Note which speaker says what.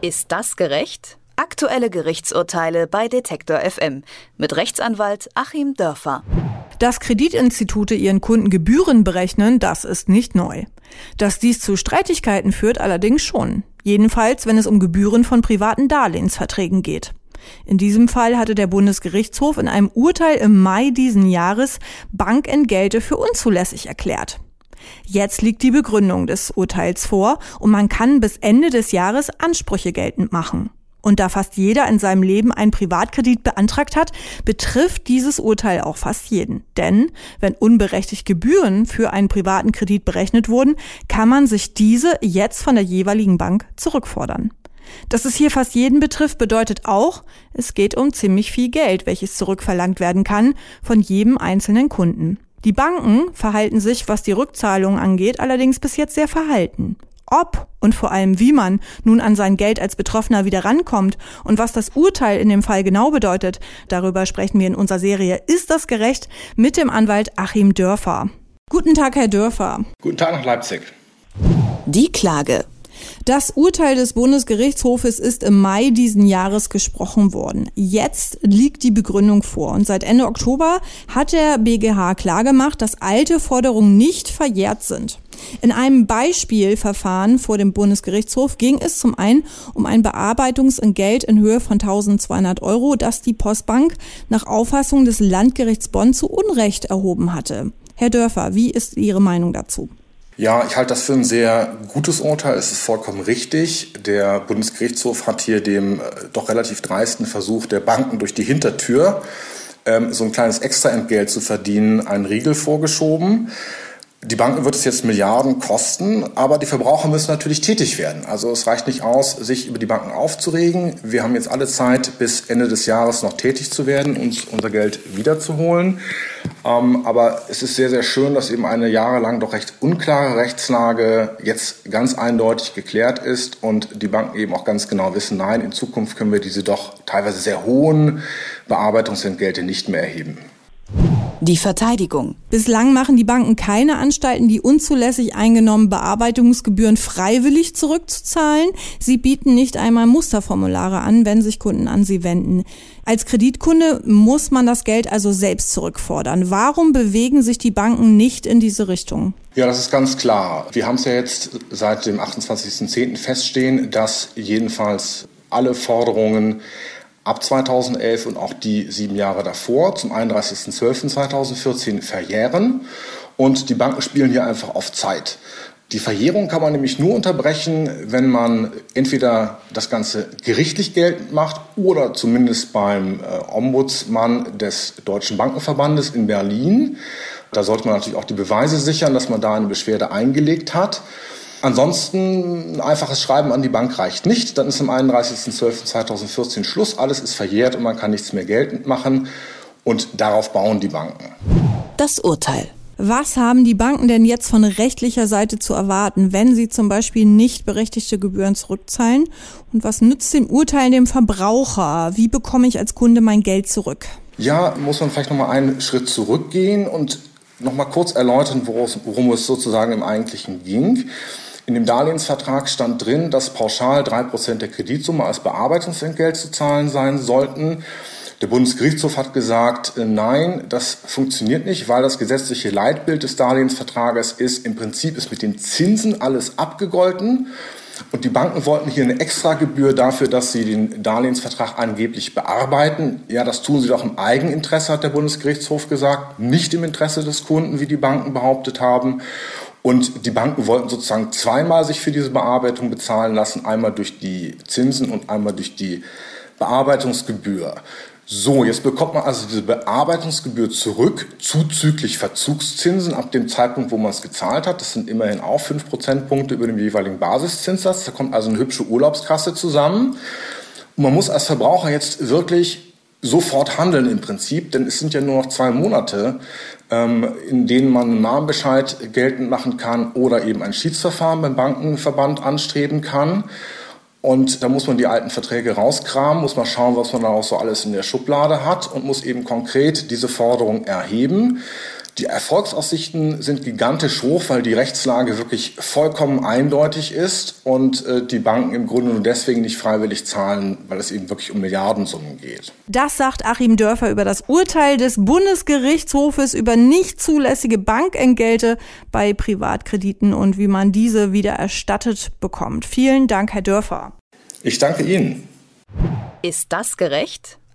Speaker 1: Ist das gerecht? Aktuelle Gerichtsurteile bei Detektor FM mit Rechtsanwalt Achim Dörfer.
Speaker 2: Dass Kreditinstitute ihren Kunden Gebühren berechnen, das ist nicht neu. Dass dies zu Streitigkeiten führt, allerdings schon. Jedenfalls, wenn es um Gebühren von privaten Darlehensverträgen geht. In diesem Fall hatte der Bundesgerichtshof in einem Urteil im Mai diesen Jahres Bankentgelte für unzulässig erklärt. Jetzt liegt die Begründung des Urteils vor und man kann bis Ende des Jahres Ansprüche geltend machen. Und da fast jeder in seinem Leben einen Privatkredit beantragt hat, betrifft dieses Urteil auch fast jeden. Denn wenn unberechtigt Gebühren für einen privaten Kredit berechnet wurden, kann man sich diese jetzt von der jeweiligen Bank zurückfordern. Dass es hier fast jeden betrifft, bedeutet auch, es geht um ziemlich viel Geld, welches zurückverlangt werden kann von jedem einzelnen Kunden. Die Banken verhalten sich, was die Rückzahlung angeht, allerdings bis jetzt sehr verhalten. Ob und vor allem wie man nun an sein Geld als Betroffener wieder rankommt und was das Urteil in dem Fall genau bedeutet, darüber sprechen wir in unserer Serie Ist das gerecht mit dem Anwalt Achim Dörfer. Guten Tag, Herr Dörfer.
Speaker 3: Guten Tag nach Leipzig.
Speaker 1: Die Klage.
Speaker 2: Das Urteil des Bundesgerichtshofes ist im Mai diesen Jahres gesprochen worden. Jetzt liegt die Begründung vor und seit Ende Oktober hat der BGH klargemacht, dass alte Forderungen nicht verjährt sind. In einem Beispielverfahren vor dem Bundesgerichtshof ging es zum einen um ein Bearbeitungsentgelt in Höhe von 1200 Euro, das die Postbank nach Auffassung des Landgerichts Bonn zu Unrecht erhoben hatte. Herr Dörfer, wie ist Ihre Meinung dazu?
Speaker 3: Ja, ich halte das für ein sehr gutes Urteil. Es ist vollkommen richtig. Der Bundesgerichtshof hat hier dem äh, doch relativ dreisten Versuch der Banken durch die Hintertür ähm, so ein kleines Extraentgelt zu verdienen, einen Riegel vorgeschoben. Die Banken wird es jetzt Milliarden kosten, aber die Verbraucher müssen natürlich tätig werden. Also es reicht nicht aus, sich über die Banken aufzuregen. Wir haben jetzt alle Zeit, bis Ende des Jahres noch tätig zu werden, uns unser Geld wiederzuholen. Ähm, aber es ist sehr, sehr schön, dass eben eine jahrelang doch recht unklare Rechtslage jetzt ganz eindeutig geklärt ist und die Banken eben auch ganz genau wissen, nein, in Zukunft können wir diese doch teilweise sehr hohen Bearbeitungsentgelte nicht mehr erheben.
Speaker 1: Die Verteidigung.
Speaker 2: Bislang machen die Banken keine Anstalten, die unzulässig eingenommenen Bearbeitungsgebühren freiwillig zurückzuzahlen. Sie bieten nicht einmal Musterformulare an, wenn sich Kunden an sie wenden. Als Kreditkunde muss man das Geld also selbst zurückfordern. Warum bewegen sich die Banken nicht in diese Richtung?
Speaker 3: Ja, das ist ganz klar. Wir haben es ja jetzt seit dem 28.10. feststehen, dass jedenfalls alle Forderungen ab 2011 und auch die sieben Jahre davor zum 31.12.2014 verjähren. Und die Banken spielen hier einfach auf Zeit. Die Verjährung kann man nämlich nur unterbrechen, wenn man entweder das Ganze gerichtlich geltend macht oder zumindest beim äh, Ombudsmann des Deutschen Bankenverbandes in Berlin. Da sollte man natürlich auch die Beweise sichern, dass man da eine Beschwerde eingelegt hat. Ansonsten ein einfaches Schreiben an die Bank reicht nicht. Dann ist am 31.12.2014 Schluss. Alles ist verjährt und man kann nichts mehr geltend machen. Und darauf bauen die Banken.
Speaker 1: Das Urteil.
Speaker 2: Was haben die Banken denn jetzt von rechtlicher Seite zu erwarten, wenn sie zum Beispiel nicht berechtigte Gebühren zurückzahlen? Und was nützt dem Urteil dem Verbraucher? Wie bekomme ich als Kunde mein Geld zurück?
Speaker 3: Ja, muss man vielleicht noch mal einen Schritt zurückgehen und noch mal kurz erläutern, worum es sozusagen im Eigentlichen ging. In dem Darlehensvertrag stand drin, dass pauschal drei Prozent der Kreditsumme als Bearbeitungsentgelt zu zahlen sein sollten. Der Bundesgerichtshof hat gesagt, äh, nein, das funktioniert nicht, weil das gesetzliche Leitbild des Darlehensvertrages ist, im Prinzip ist mit den Zinsen alles abgegolten. Und die Banken wollten hier eine Extragebühr dafür, dass sie den Darlehensvertrag angeblich bearbeiten. Ja, das tun sie doch im Eigeninteresse, hat der Bundesgerichtshof gesagt, nicht im Interesse des Kunden, wie die Banken behauptet haben. Und die Banken wollten sozusagen zweimal sich für diese Bearbeitung bezahlen lassen, einmal durch die Zinsen und einmal durch die Bearbeitungsgebühr. So, jetzt bekommt man also diese Bearbeitungsgebühr zurück, zuzüglich Verzugszinsen ab dem Zeitpunkt, wo man es gezahlt hat. Das sind immerhin auch fünf Prozentpunkte über dem jeweiligen Basiszinssatz. Da kommt also eine hübsche Urlaubskasse zusammen. Und man muss als Verbraucher jetzt wirklich sofort handeln im Prinzip, denn es sind ja nur noch zwei Monate, ähm, in denen man einen Mahnbescheid geltend machen kann oder eben ein Schiedsverfahren beim Bankenverband anstreben kann. Und da muss man die alten Verträge rauskramen, muss man schauen, was man da auch so alles in der Schublade hat und muss eben konkret diese Forderung erheben. Die Erfolgsaussichten sind gigantisch hoch, weil die Rechtslage wirklich vollkommen eindeutig ist und äh, die Banken im Grunde nur deswegen nicht freiwillig zahlen, weil es eben wirklich um Milliardensummen geht.
Speaker 2: Das sagt Achim Dörfer über das Urteil des Bundesgerichtshofes über nicht zulässige Bankentgelte bei Privatkrediten und wie man diese wieder erstattet bekommt. Vielen Dank, Herr Dörfer.
Speaker 3: Ich danke Ihnen.
Speaker 1: Ist das gerecht?